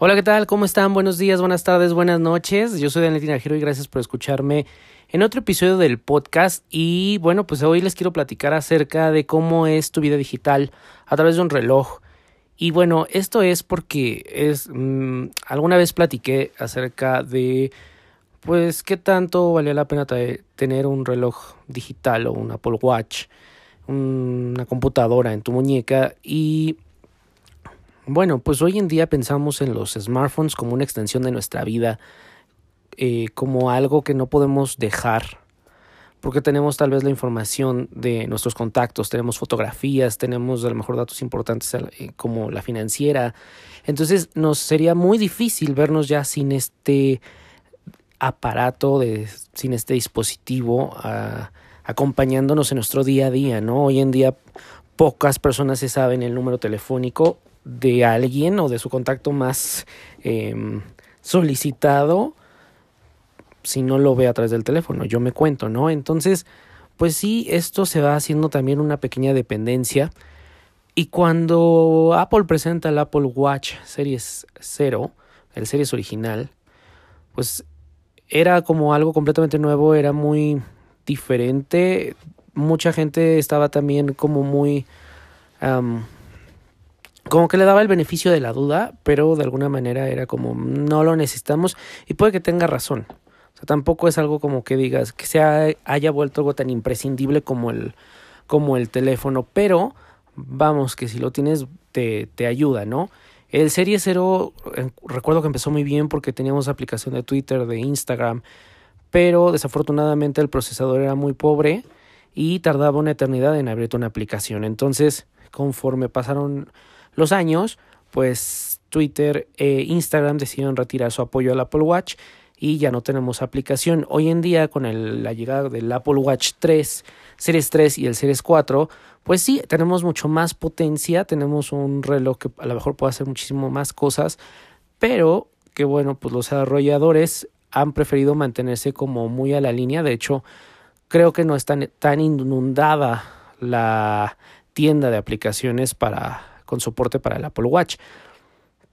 Hola, ¿qué tal? ¿Cómo están? Buenos días, buenas tardes, buenas noches. Yo soy Daniel Tinajero y gracias por escucharme en otro episodio del podcast. Y bueno, pues hoy les quiero platicar acerca de cómo es tu vida digital a través de un reloj. Y bueno, esto es porque es mmm, alguna vez platiqué acerca de pues qué tanto valía la pena tener un reloj digital o un Apple Watch, una computadora en tu muñeca y bueno, pues hoy en día pensamos en los smartphones como una extensión de nuestra vida, eh, como algo que no podemos dejar, porque tenemos tal vez la información de nuestros contactos, tenemos fotografías, tenemos a lo mejor datos importantes eh, como la financiera. Entonces nos sería muy difícil vernos ya sin este aparato, de, sin este dispositivo ah, acompañándonos en nuestro día a día, ¿no? Hoy en día pocas personas se saben el número telefónico de alguien o de su contacto más eh, solicitado si no lo ve a través del teléfono. Yo me cuento, ¿no? Entonces, pues sí, esto se va haciendo también una pequeña dependencia. Y cuando Apple presenta el Apple Watch Series 0, el Series original, pues era como algo completamente nuevo, era muy diferente. Mucha gente estaba también como muy como que le daba el beneficio de la duda, pero de alguna manera era como no lo necesitamos y puede que tenga razón. O sea, tampoco es algo como que digas que se haya vuelto algo tan imprescindible como el, como el teléfono, pero vamos, que si lo tienes te, te ayuda, ¿no? El Serie 0 eh, recuerdo que empezó muy bien porque teníamos aplicación de Twitter, de Instagram, pero desafortunadamente el procesador era muy pobre y tardaba una eternidad en abrirte una aplicación. Entonces, conforme pasaron los años, pues Twitter e Instagram decidieron retirar su apoyo al Apple Watch y ya no tenemos aplicación. Hoy en día, con la llegada del Apple Watch 3, Series 3 y el Series 4, pues sí, tenemos mucho más potencia, tenemos un reloj que a lo mejor puede hacer muchísimo más cosas, pero que bueno, pues los desarrolladores han preferido mantenerse como muy a la línea. De hecho, creo que no está tan inundada la tienda de aplicaciones para con soporte para el Apple Watch.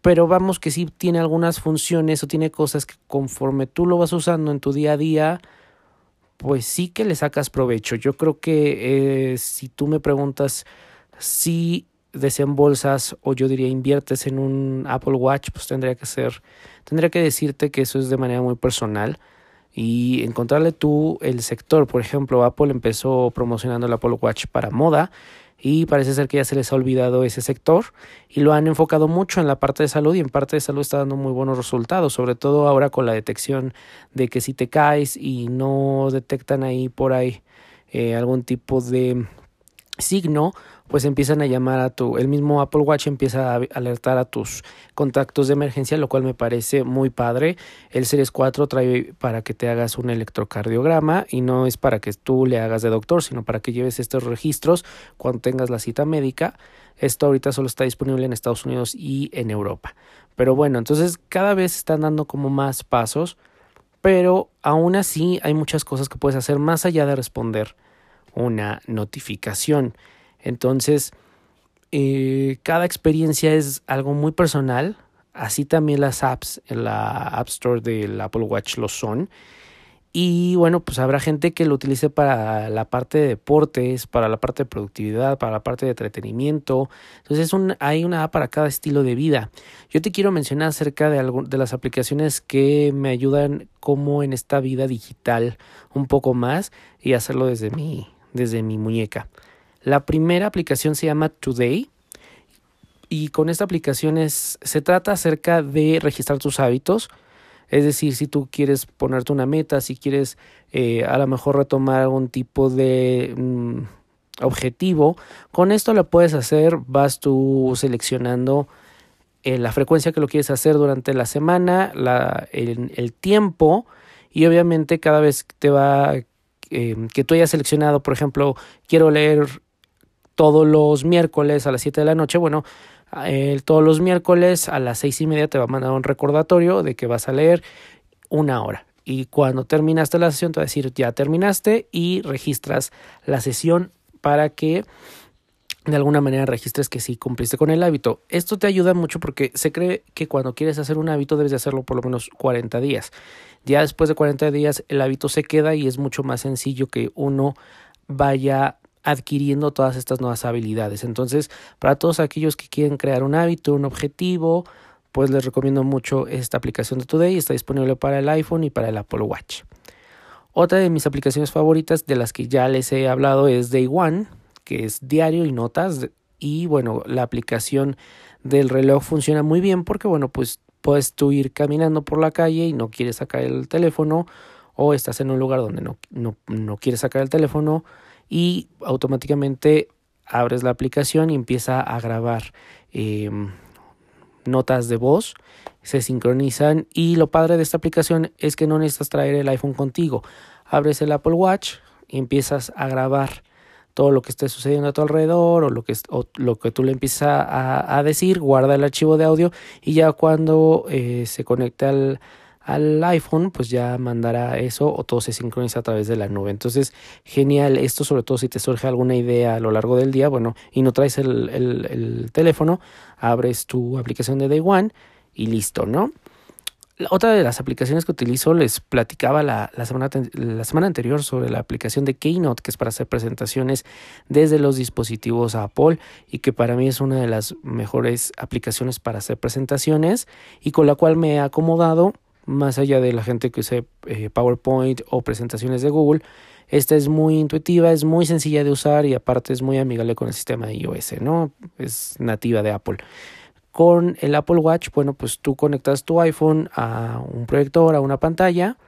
Pero vamos que sí tiene algunas funciones o tiene cosas que conforme tú lo vas usando en tu día a día, pues sí que le sacas provecho. Yo creo que eh, si tú me preguntas si desembolsas o yo diría inviertes en un Apple Watch, pues tendría que ser, tendría que decirte que eso es de manera muy personal y encontrarle tú el sector. Por ejemplo, Apple empezó promocionando el Apple Watch para moda y parece ser que ya se les ha olvidado ese sector y lo han enfocado mucho en la parte de salud y en parte de salud está dando muy buenos resultados, sobre todo ahora con la detección de que si te caes y no detectan ahí por ahí eh, algún tipo de signo, pues empiezan a llamar a tu, el mismo Apple Watch empieza a alertar a tus contactos de emergencia, lo cual me parece muy padre. El Series 4 trae para que te hagas un electrocardiograma y no es para que tú le hagas de doctor, sino para que lleves estos registros cuando tengas la cita médica. Esto ahorita solo está disponible en Estados Unidos y en Europa. Pero bueno, entonces cada vez están dando como más pasos, pero aún así hay muchas cosas que puedes hacer más allá de responder una notificación. Entonces, eh, cada experiencia es algo muy personal. Así también las apps en la App Store del Apple Watch lo son. Y bueno, pues habrá gente que lo utilice para la parte de deportes, para la parte de productividad, para la parte de entretenimiento. Entonces un, hay una app para cada estilo de vida. Yo te quiero mencionar acerca de, de las aplicaciones que me ayudan como en esta vida digital un poco más y hacerlo desde mi, desde mi muñeca. La primera aplicación se llama Today y con esta aplicación es, se trata acerca de registrar tus hábitos. Es decir, si tú quieres ponerte una meta, si quieres eh, a lo mejor retomar algún tipo de mm, objetivo, con esto lo puedes hacer, vas tú seleccionando eh, la frecuencia que lo quieres hacer durante la semana, la, el, tiempo y obviamente cada vez te va Em, que tú hayas seleccionado, por ejemplo, quiero leer todos los miércoles a las 7 de la noche, bueno, todos los miércoles a las seis y media te va a mandar un recordatorio de que vas a leer una hora. Y cuando terminaste la sesión te va a decir ya terminaste y registras la sesión para que de alguna manera registres que sí cumpliste con el hábito. Esto te ayuda mucho porque se cree que cuando quieres hacer un hábito debes de hacerlo por lo menos 40 días. Ya después de 40 días el hábito se queda y es mucho más sencillo que uno vaya adquiriendo todas estas nuevas habilidades. Entonces, para todos aquellos que quieren crear un hábito, un objetivo, pues les recomiendo mucho esta aplicación de Today. Está disponible para el iPhone y para el Apple Watch. Otra de mis aplicaciones favoritas de las que ya les he hablado es Day One que es diario y notas. Y bueno, la aplicación del reloj funciona muy bien porque bueno, pues puedes tú ir caminando por la calle y no quieres sacar el teléfono o estás en un lugar donde no, no, no quieres sacar el teléfono y automáticamente abres la aplicación y empieza a grabar em, notas de voz, se sincronizan y lo padre de esta aplicación es que no necesitas traer el iPhone contigo. Abres el Apple Watch y empiezas a grabar todo lo que esté sucediendo a tu alrededor o lo que, lo que tú le empiezas a, decir, guarda el archivo de audio y ya cuando eh, se conecte al, al iPhone, pues ya mandará eso o todo se sincroniza a través de la nube. Entonces, genial esto, sobre todo si te surge alguna idea a lo largo del día, bueno, y no traes el, el, el teléfono, abres tu aplicación de Day One y listo, ¿no? otra de las aplicaciones que utilizo, les platicaba la, la, semana, la semana anterior sobre la aplicación de Keynote, que es para hacer presentaciones desde los dispositivos Apple y que para mí es una de las mejores aplicaciones para hacer presentaciones y con la cual me he acomodado más allá de la gente que use eh, PowerPoint o presentaciones de Google. Esta es muy intuitiva, es muy sencilla de usar y aparte es muy amigable con el sistema iOS, ¿no? Es nativa de Apple. Con el Apple Watch, bueno, pues tú conectas tu iPhone a un proyector, a una pantalla,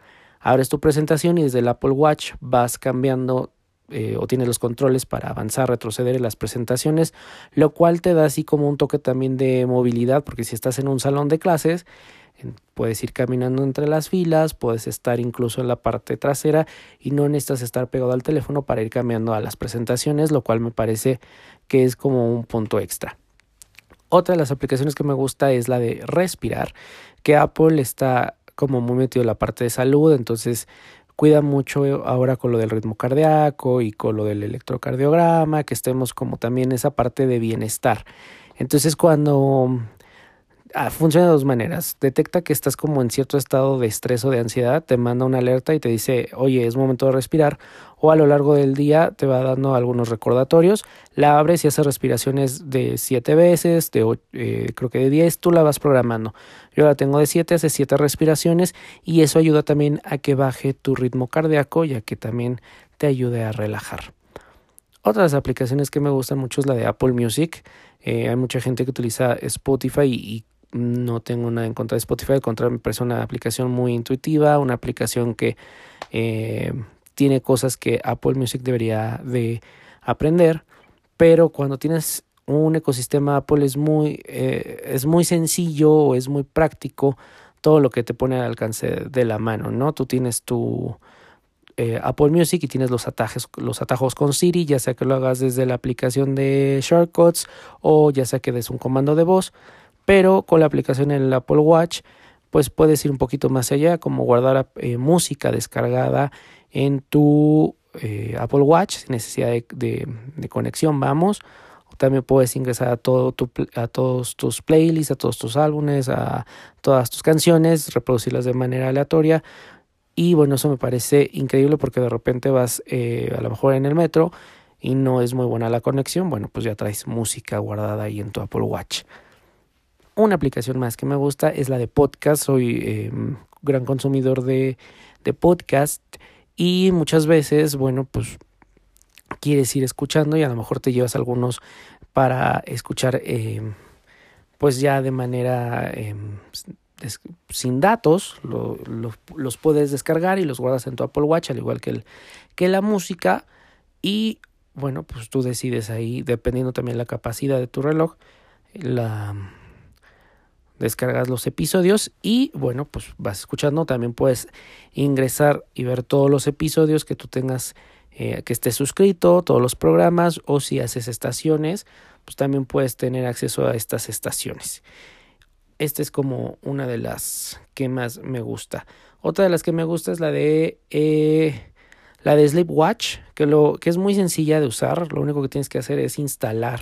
abres tu presentación y desde el Apple Watch vas cambiando eh, o tienes los controles para avanzar, retroceder en las presentaciones, lo cual te da así como un toque también de movilidad, porque si estás en un salón de clases, puedes ir caminando entre las filas, puedes estar incluso en la parte trasera y no necesitas estar pegado al teléfono para ir cambiando a las presentaciones, lo cual me parece que es como un punto extra. Otra de las aplicaciones que me gusta es la de respirar, que Apple está como muy metido en la parte de salud, entonces cuida mucho ahora con lo del ritmo cardíaco y con lo del electrocardiograma, que estemos como también esa parte de bienestar. Entonces cuando Ah, funciona de dos maneras. Detecta que estás como en cierto estado de estrés o de ansiedad, te manda una alerta y te dice, oye, es momento de respirar. O a lo largo del día te va dando algunos recordatorios. La abres y hace respiraciones de siete veces, de eh, creo que de diez, tú la vas programando. Yo la tengo de siete, hace siete respiraciones y eso ayuda también a que baje tu ritmo cardíaco y a que también te ayude a relajar. Otras aplicaciones que me gustan mucho es la de Apple Music. Eh, hay mucha gente que utiliza Spotify y no tengo nada en contra de Spotify, al contrario, me parece una aplicación muy intuitiva, una aplicación que eh, tiene cosas que Apple Music debería de aprender, pero cuando tienes un ecosistema Apple es muy, eh, es muy sencillo es muy práctico todo lo que te pone al alcance de la mano, ¿no? Tú tienes tu eh, Apple Music y tienes los los atajos con Siri, ya sea que lo hagas desde la aplicación de Shortcuts o ya sea que des un comando de voz, pero con la aplicación en el Apple Watch pues puedes ir un poquito más allá como guardar eh, música descargada en tu eh, Apple Watch sin necesidad de, conexión vamos también puedes ingresar a, todo a todos tus playlists, a todos tus álbumes, a todas tus canciones, reproducirlas de manera aleatoria. Y bueno, eso me parece increíble porque de repente vas eh, a lo mejor en el metro y no es muy buena la conexión. Bueno, pues ya traes música guardada ahí en tu Apple Watch. Una aplicación más que me gusta es la de podcast. Soy eh, gran consumidor de, de podcast y muchas veces, bueno, pues quieres ir escuchando y a lo mejor te llevas algunos para escuchar eh, pues ya de manera eh, sin datos, los puedes descargar y los guardas en tu Apple Watch, al igual que, que la música. Y bueno, pues tú decides ahí, dependiendo también la capacidad de tu reloj, la, descargas los episodios y bueno, pues vas escuchando. También puedes ingresar y ver todos los episodios que tú tengas, eh, que estés suscrito, todos los programas o si haces estaciones, pues también puedes tener acceso a estas estaciones. Esta es como una de las que más me gusta. Otra de las que me gusta es la de eh, La de Sleepwatch, que, lo, que es muy sencilla de usar, lo único que tienes que hacer es instalar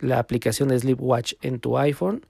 la aplicación de Sleepwatch en tu iPhone.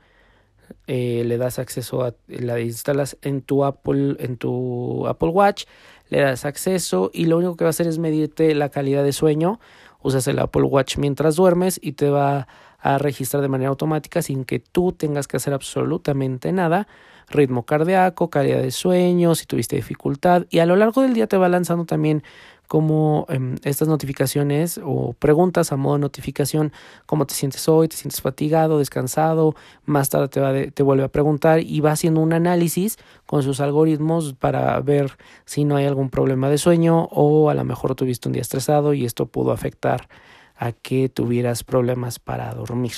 Eh, le das acceso a la instalas en tu Apple en tu Apple Watch le das acceso y lo único que va a hacer es medirte la calidad de sueño. Usas el Apple Watch mientras duermes y te va a registrar de manera automática sin que tú tengas que hacer absolutamente nada. Ritmo cardíaco, calidad de sueño, si tuviste dificultad. Y a lo largo del día te va lanzando también como em, estas notificaciones o preguntas a modo de notificación, cómo te sientes hoy, te sientes fatigado, descansado, más tarde te, va te vuelve a preguntar y va haciendo un análisis con sus algoritmos para ver si no hay algún problema de sueño o a lo mejor tuviste un día estresado y esto pudo afectar a que tuvieras problemas para dormir.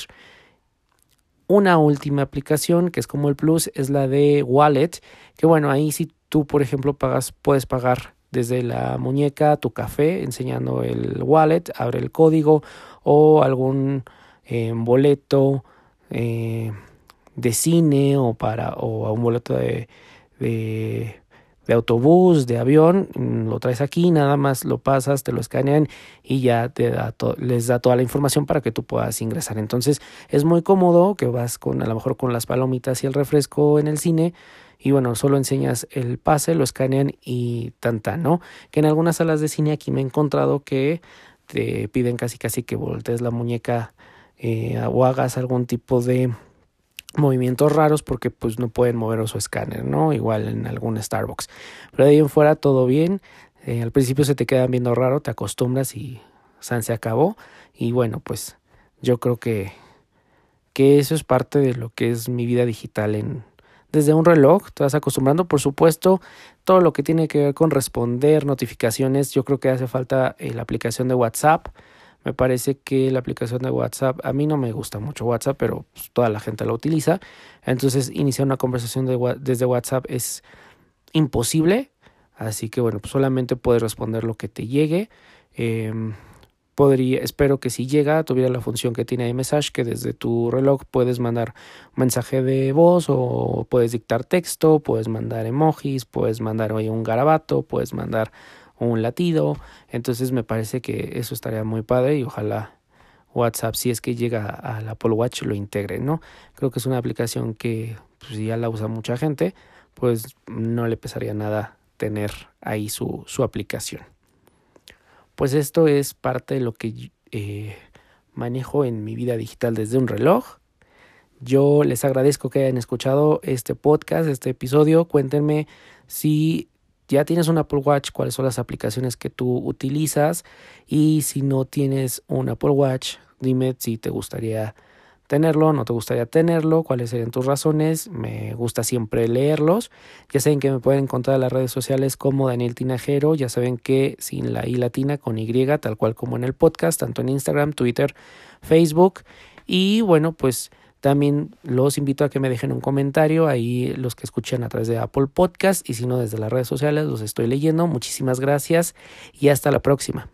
Una última aplicación que es como el Plus es la de Wallet, que bueno, ahí si tú por ejemplo pagas, puedes pagar desde la muñeca tu café enseñando el wallet, abre el código o algún eh, boleto eh, de cine o para o un boleto de, de de autobús, de avión, mm, lo traes aquí, nada más lo pasas, te lo escanean y ya te da les da toda la información para que tú puedas ingresar. Entonces es muy cómodo que vas con a lo mejor con las palomitas y el refresco en el cine y bueno, solo enseñas el pase, lo escanean y tan ¿no? Que en algunas salas de cine aquí me he encontrado que te piden casi casi que voltees la muñeca eh, o hagas algún tipo de movimientos raros porque pues no pueden mover su escáner, ¿no? Igual en algún Starbucks. Pero de ahí en fuera todo bien. Eh, al principio se te quedan viendo raro, te acostumbras y San se acabó. Y bueno, pues yo creo que, que eso es parte de lo que es mi vida digital en desde un reloj, te vas acostumbrando, por supuesto, todo lo que tiene que ver con responder notificaciones, yo creo que hace falta eh, la aplicación de WhatsApp me parece que la aplicación de WhatsApp, a mí no me gusta mucho WhatsApp, pero pues, toda la gente la utiliza. Entonces, iniciar una conversación desde WhatsApp es imposible. Así que bueno, pues solamente puedes responder lo que te llegue. Em, podría, espero que si llega tuviera la función que tiene iMessage, que desde tu reloj puedes mandar mensaje de voz o puedes dictar texto, puedes mandar emojis, puedes mandar hoy un garabato, puedes mandar un latido. Entonces me parece que eso estaría muy padre y ojalá WhatsApp, si es que llega al Apple Watch, lo integre, ¿no? Creo que es una aplicación que pues, ya la usa mucha gente, pues no le pesaría nada tener ahí su, su aplicación. Pues esto es parte de lo que eh, manejo en mi vida digital desde un reloj. Yo les agradezco que hayan escuchado este podcast, este episodio. Cuéntenme si ya tienes un Apple Watch, cuáles son las aplicaciones que tú utilizas y si no tienes un Apple Watch, dime si te gustaría tenerlo, no te gustaría tenerlo, cuáles serían tus razones, me gusta siempre leerlos. Ya saben que me pueden encontrar en las redes sociales como Daniel Tinajero, ya saben que sin la I latina con Y, tal cual como en el podcast, tanto en Instagram, Twitter, Facebook. Y bueno, pues también los invito a que me dejen un comentario ahí los que escuchan a través de Apple Podcast y si no desde las redes sociales los estoy leyendo. Muchísimas gracias y hasta la próxima.